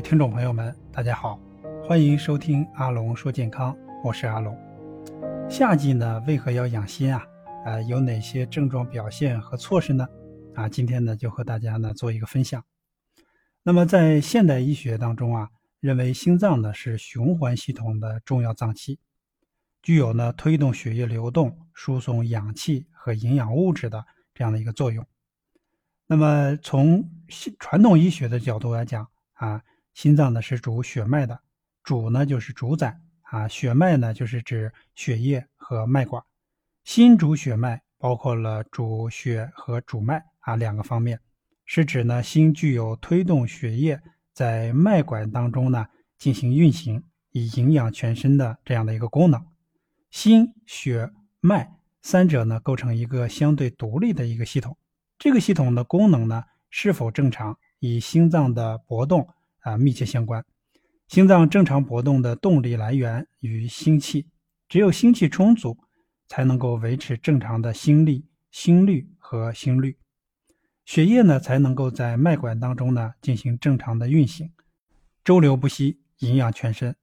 听众朋友们，大家好，欢迎收听阿龙说健康，我是阿龙。夏季呢，为何要养心啊？呃，有哪些症状表现和措施呢？啊，今天呢，就和大家呢做一个分享。那么在现代医学当中啊，认为心脏呢是循环系统的重要脏器，具有呢推动血液流动、输送氧气和营养物质的这样的一个作用。那么从传统医学的角度来讲啊，心脏呢是主血脉的，主呢就是主宰啊，血脉呢就是指血液和脉管，心主血脉包括了主血和主脉啊两个方面，是指呢心具有推动血液在脉管当中呢进行运行，以营养全身的这样的一个功能。心、血、脉三者呢构成一个相对独立的一个系统。这个系统的功能呢是否正常，以心脏的搏动啊密切相关。心脏正常搏动的动力来源于心气，只有心气充足，才能够维持正常的心力、心率和心率，血液呢才能够在脉管当中呢进行正常的运行，周流不息，营养全身。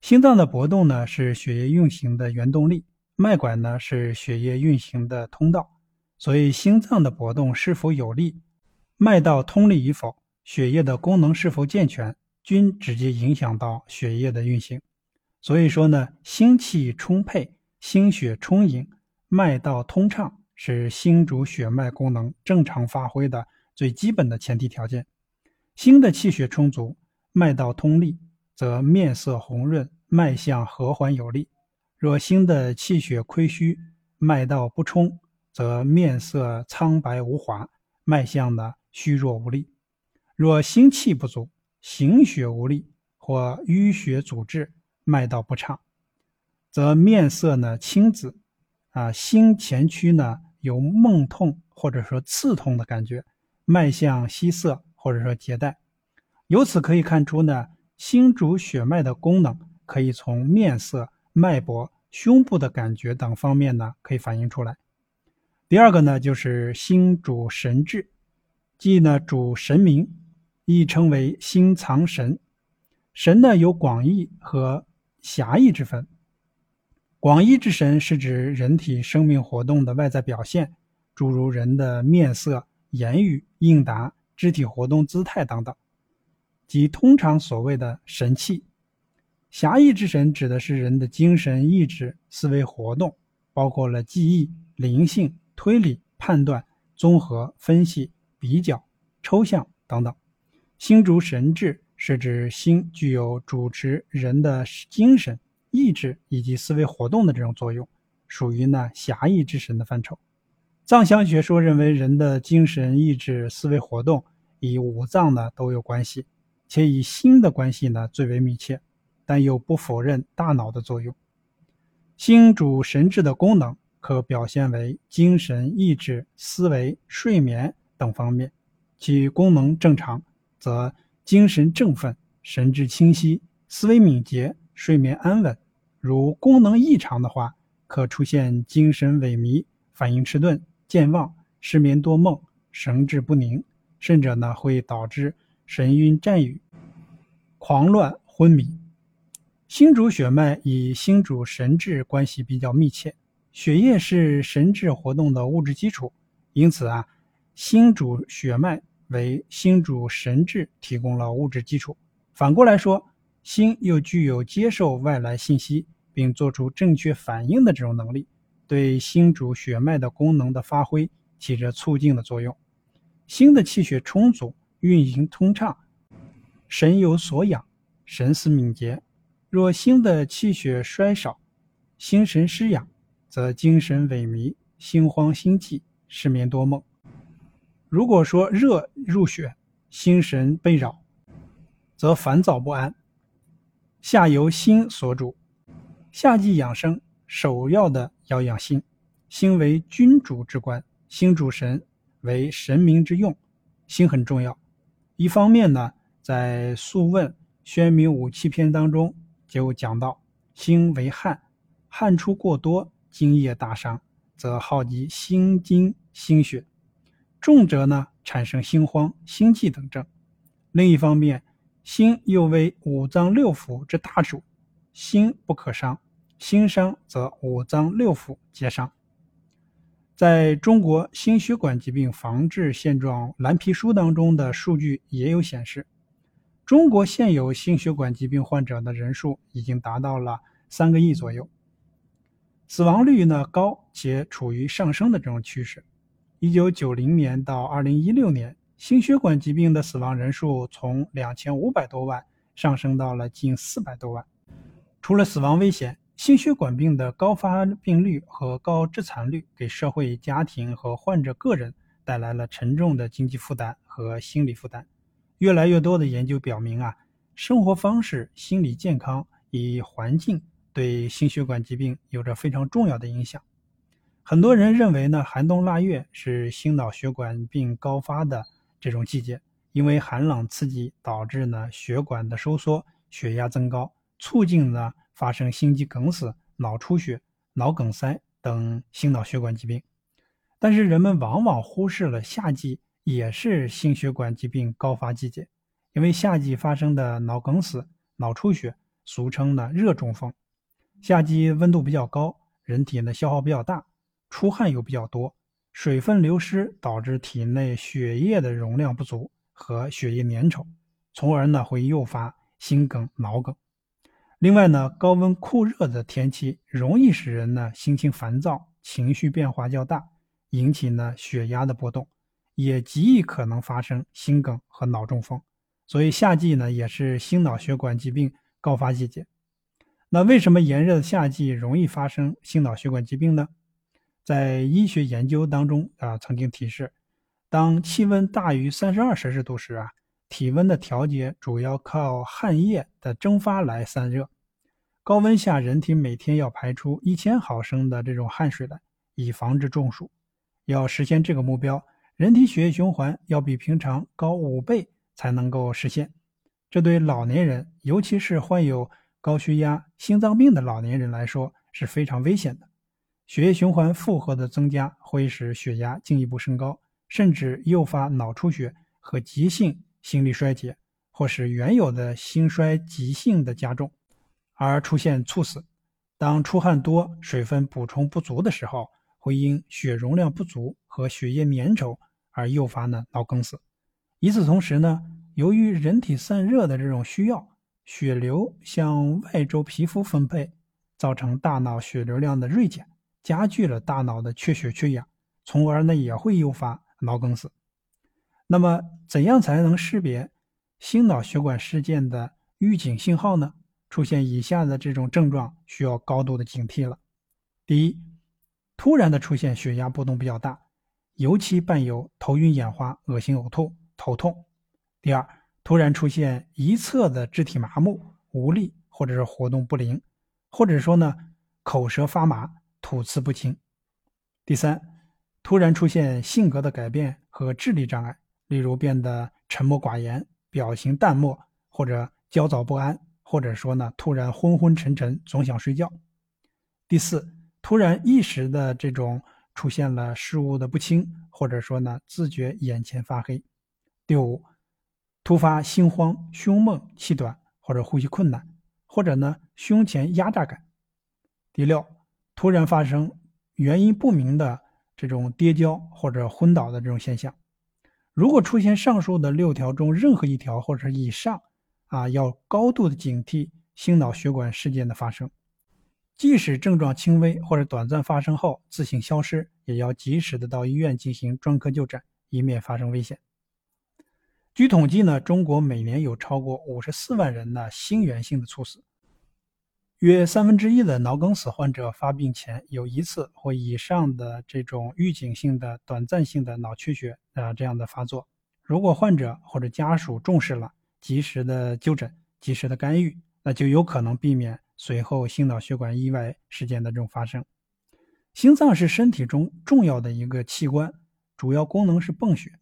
心脏的搏动呢是血液运行的原动力，脉管呢是血液运行的通道。所以，心脏的搏动是否有力，脉道通利与否，血液的功能是否健全，均直接影响到血液的运行。所以说呢，心气充沛、心血充盈、脉道通畅，是心主血脉功能正常发挥的最基本的前提条件。心的气血充足，脉道通利，则面色红润，脉象和缓有力；若心的气血亏虚，脉道不充，则面色苍白无华，脉象呢虚弱无力；若心气不足，行血无力或淤血阻滞，脉道不畅，则面色呢青紫，啊心前区呢有闷痛或者说刺痛的感觉，脉象稀涩或者说结带。由此可以看出呢，心主血脉的功能可以从面色、脉搏、胸部的感觉等方面呢可以反映出来。第二个呢，就是心主神志，即呢主神明，亦称为心藏神。神呢有广义和狭义之分。广义之神是指人体生命活动的外在表现，诸如人的面色、言语、应答、肢体活动姿态等等，即通常所谓的神气。狭义之神指的是人的精神、意志、思维活动，包括了记忆、灵性。推理、判断、综合分析、比较、抽象等等。心主神志，是指心具有主持人的精神、意志以及思维活动的这种作用，属于呢狭义之神的范畴。藏象学说认为，人的精神、意志、思维活动与五脏呢都有关系，且以心的关系呢最为密切，但又不否认大脑的作用。心主神志的功能。可表现为精神、意志、思维、睡眠等方面，其功能正常，则精神振奋、神志清晰、思维敏捷、睡眠安稳；如功能异常的话，可出现精神萎靡、反应迟钝、健忘、失眠多梦、神志不宁，甚者呢会导致神晕战语、狂乱昏迷。心主血脉与心主神志关系比较密切。血液是神志活动的物质基础，因此啊，心主血脉为心主神志提供了物质基础。反过来说，心又具有接受外来信息并做出正确反应的这种能力，对心主血脉的功能的发挥起着促进的作用。心的气血充足，运行通畅，神有所养，神思敏捷。若心的气血衰少，心神失养。则精神萎靡、心慌心悸、失眠多梦。如果说热入血，心神被扰，则烦躁不安。夏由心所主，夏季养生首要的要养心。心为君主之官，心主神，为神明之用，心很重要。一方面呢，在《素问·宣明五气篇》当中就讲到，心为汗，汗出过多。津液大伤，则耗及心经、心血，重者呢产生心慌、心悸等症。另一方面，心又为五脏六腑之大主，心不可伤，心伤则五脏六腑皆伤。在中国心血管疾病防治现状蓝皮书当中的数据也有显示，中国现有心血管疾病患者的人数已经达到了三个亿左右，死亡率呢高且处于上升的这种趋势。一九九零年到二零一六年，心血管疾病的死亡人数从两千五百多万上升到了近四百多万。除了死亡危险，心血管病的高发病率和高致残率，给社会、家庭和患者个人带来了沉重的经济负担和心理负担。越来越多的研究表明啊，生活方式、心理健康以环境对心血管疾病有着非常重要的影响。很多人认为呢，寒冬腊月是心脑血管病高发的这种季节，因为寒冷刺激导致呢血管的收缩，血压增高，促进了。发生心肌梗死、脑出血、脑梗塞等心脑血管疾病，但是人们往往忽视了夏季也是心血管疾病高发季节，因为夏季发生的脑梗死、脑出血，俗称呢热中风。夏季温度比较高，人体呢消耗比较大，出汗又比较多，水分流失导致体内血液的容量不足和血液粘稠，从而呢会诱发心梗、脑梗。另外呢，高温酷热的天气容易使人呢心情烦躁，情绪变化较大，引起呢血压的波动，也极易可能发生心梗和脑中风。所以夏季呢也是心脑血管疾病高发季节。那为什么炎热的夏季容易发生心脑血管疾病呢？在医学研究当中啊，曾经提示，当气温大于三十二摄氏度时啊。体温的调节主要靠汗液的蒸发来散热。高温下，人体每天要排出一千毫升的这种汗水来，以防止中暑。要实现这个目标，人体血液循环要比平常高五倍才能够实现。这对老年人，尤其是患有高血压、心脏病的老年人来说是非常危险的。血液循环负荷的增加会使血压进一步升高，甚至诱发脑出血和急性。心力衰竭，或使原有的心衰急性的加重，而出现猝死。当出汗多、水分补充不足的时候，会因血容量不足和血液粘稠而诱发呢脑梗死。与此同时呢，由于人体散热的这种需要，血流向外周皮肤分配，造成大脑血流量的锐减，加剧了大脑的缺血缺氧，从而呢也会诱发脑梗死。那么，怎样才能识别心脑血管事件的预警信号呢？出现以下的这种症状，需要高度的警惕了。第一，突然的出现血压波动比较大，尤其伴有头晕眼花、恶心呕吐、头痛。第二，突然出现一侧的肢体麻木、无力，或者是活动不灵，或者说呢口舌发麻、吐词不清。第三，突然出现性格的改变和智力障碍。例如变得沉默寡言、表情淡漠，或者焦躁不安，或者说呢突然昏昏沉沉，总想睡觉。第四，突然一时的这种出现了事物的不清，或者说呢自觉眼前发黑。第五，突发心慌、胸闷、气短，或者呼吸困难，或者呢胸前压榨感。第六，突然发生原因不明的这种跌跤或者昏倒的这种现象。如果出现上述的六条中任何一条或者以上，啊，要高度的警惕心脑血管事件的发生。即使症状轻微或者短暂发生后自行消失，也要及时的到医院进行专科就诊，以免发生危险。据统计呢，中国每年有超过五十四万人的心源性的猝死。约三分之一的脑梗死患者发病前有一次或以上的这种预警性的短暂性的脑缺血啊这样的发作。如果患者或者家属重视了，及时的就诊、及时的干预，那就有可能避免随后心脑血管意外事件的这种发生。心脏是身体中重要的一个器官，主要功能是泵血。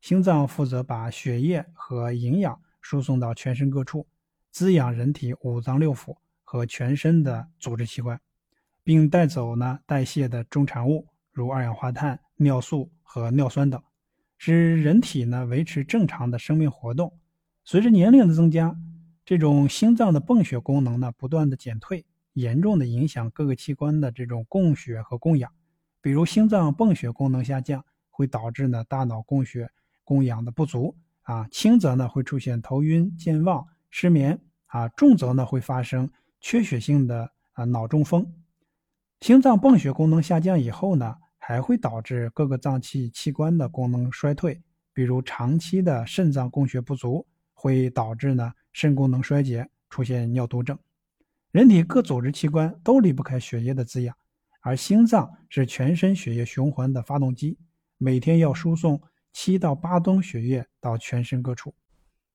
心脏负责把血液和营养输送到全身各处，滋养人体五脏六腑。和全身的组织器官，并带走呢代谢的中产物，如二氧化碳、尿素和尿酸等，使人体呢维持正常的生命活动。随着年龄的增加，这种心脏的泵血功能呢不断的减退，严重的影响各个器官的这种供血和供氧。比如心脏泵血功能下降，会导致呢大脑供血供氧的不足啊，轻则呢会出现头晕、健忘、失眠啊，重则呢会发生缺血性的啊脑中风。心脏泵血功能下降以后呢，还会导致各个脏器器官的功能衰退，比如长期的肾脏供血不足，会导致呢肾功能衰竭，出现尿毒症。人体各组织器官都离不开血液的滋养，而心脏是全身血液循环的发动机，每天要输送七到八吨血液到全身各处。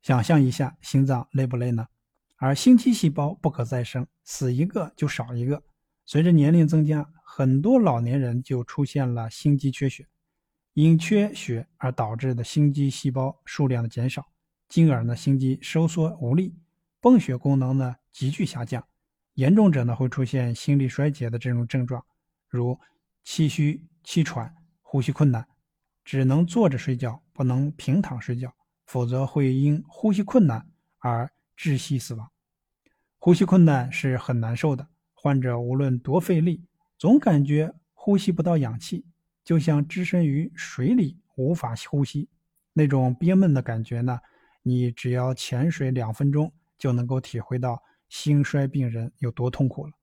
想象一下，心脏累不累呢？而心肌细胞不可再生，死一个就少一个。随着年龄增加，很多老年人就出现了心肌缺血，因缺血而导致的心肌细胞数量的减少，进而呢心肌收缩无力，泵血功能呢急剧下降，严重者呢会出现心力衰竭的这种症状，如气虚、气喘、呼吸困难，只能坐着睡觉，不能平躺睡觉，否则会因呼吸困难而窒息死亡。呼吸困难是很难受的。患者无论多费力，总感觉呼吸不到氧气，就像置身于水里无法呼吸，那种憋闷的感觉呢？你只要潜水两分钟，就能够体会到心衰病人有多痛苦了。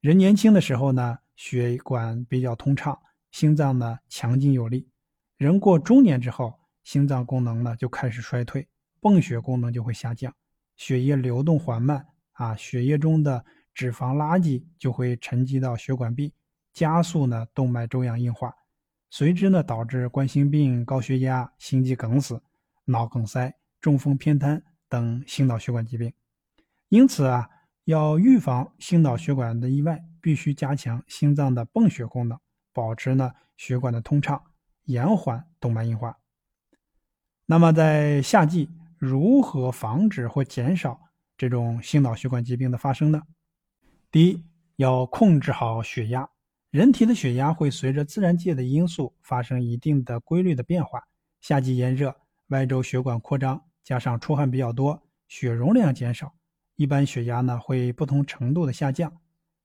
人年轻的时候呢，血管比较通畅，心脏呢强劲有力；人过中年之后，心脏功能呢就开始衰退，泵血功能就会下降，血液流动缓慢啊，血液中的。脂肪垃圾就会沉积到血管壁，加速呢动脉粥样硬化，随之呢导致冠心病、高血压、心肌梗死、脑梗塞、中风偏瘫等心脑血管疾病。因此啊，要预防心脑血管的意外，必须加强心脏的泵血功能，保持呢血管的通畅，延缓动脉硬化。那么在夏季，如何防止或减少这种心脑血管疾病的发生呢？第一，要控制好血压。人体的血压会随着自然界的因素发生一定的规律的变化。夏季炎热，外周血管扩张，加上出汗比较多，血容量减少，一般血压呢会不同程度的下降。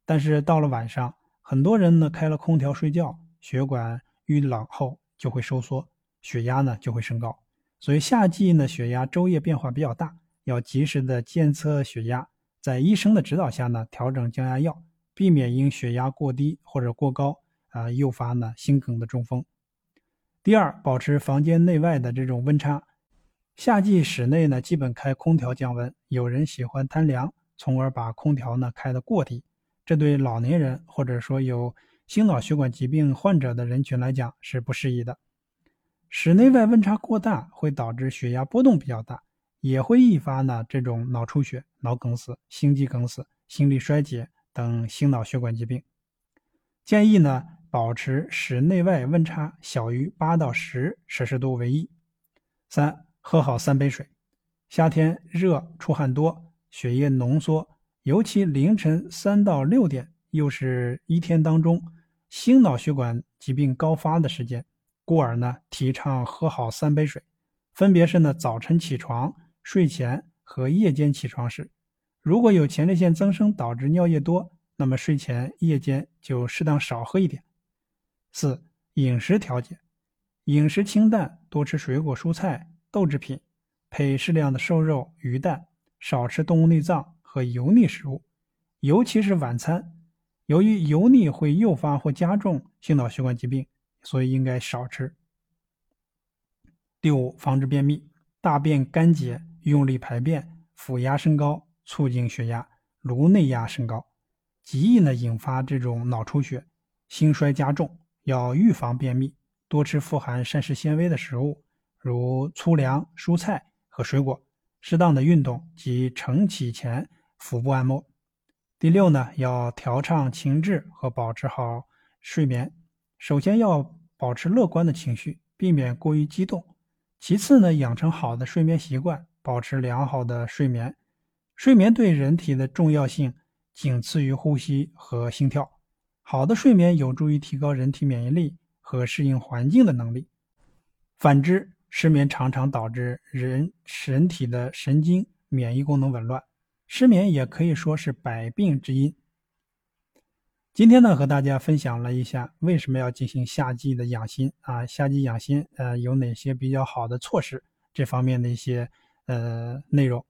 但是到了晚上，很多人呢开了空调睡觉，血管遇冷后就会收缩，血压呢就会升高。所以夏季呢血压昼夜变化比较大，要及时的监测血压。在医生的指导下呢，调整降压药，避免因血压过低或者过高啊诱发呢心梗的中风。第二，保持房间内外的这种温差。夏季室内呢基本开空调降温，有人喜欢贪凉，从而把空调呢开得过低，这对老年人或者说有心脑血管疾病患者的人群来讲是不适宜的。室内外温差过大会导致血压波动比较大。也会易发呢这种脑出血、脑梗死、心肌梗死、心力衰竭等心脑血管疾病。建议呢保持室内外温差小于八到十摄氏度为宜。三、喝好三杯水。夏天热出汗多，血液浓缩，尤其凌晨三到六点又是一天当中心脑血管疾病高发的时间，故而呢提倡喝好三杯水，分别是呢早晨起床。睡前和夜间起床时，如果有前列腺增生导致尿液多，那么睡前、夜间就适当少喝一点。四、饮食调节，饮食清淡，多吃水果、蔬菜、豆制品，配适量的瘦肉、鱼蛋，少吃动物内脏和油腻食物，尤其是晚餐。由于油腻会诱发或加重心脑血管疾病，所以应该少吃。第五，防止便秘，大便干结。用力排便，腹压升高，促进血压，颅内压升高，极易呢引发这种脑出血，心衰加重。要预防便秘，多吃富含膳食纤维的食物，如粗粮、蔬菜和水果。适当的运动及晨起前腹部按摩。第六呢，要调畅情志和保持好睡眠。首先要保持乐观的情绪，避免过于激动。其次呢，养成好的睡眠习惯。保持良好的睡眠，睡眠对人体的重要性仅次于呼吸和心跳。好的睡眠有助于提高人体免疫力和适应环境的能力。反之，失眠常常导致人身体的神经免疫功能紊乱，失眠也可以说是百病之因。今天呢，和大家分享了一下为什么要进行夏季的养心啊，夏季养心呃有哪些比较好的措施，这方面的一些呃内容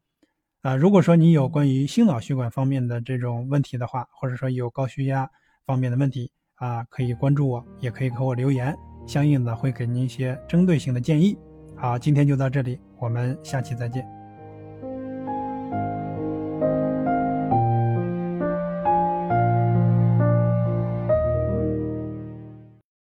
啊。如果说你有关于心脑血管方面的这种问题的话，或者说有高血压方面的问题啊，可以关注我，也可以给我留言，相应的会给您一些针对性的建议。好，今天就到这里，我们下期再见。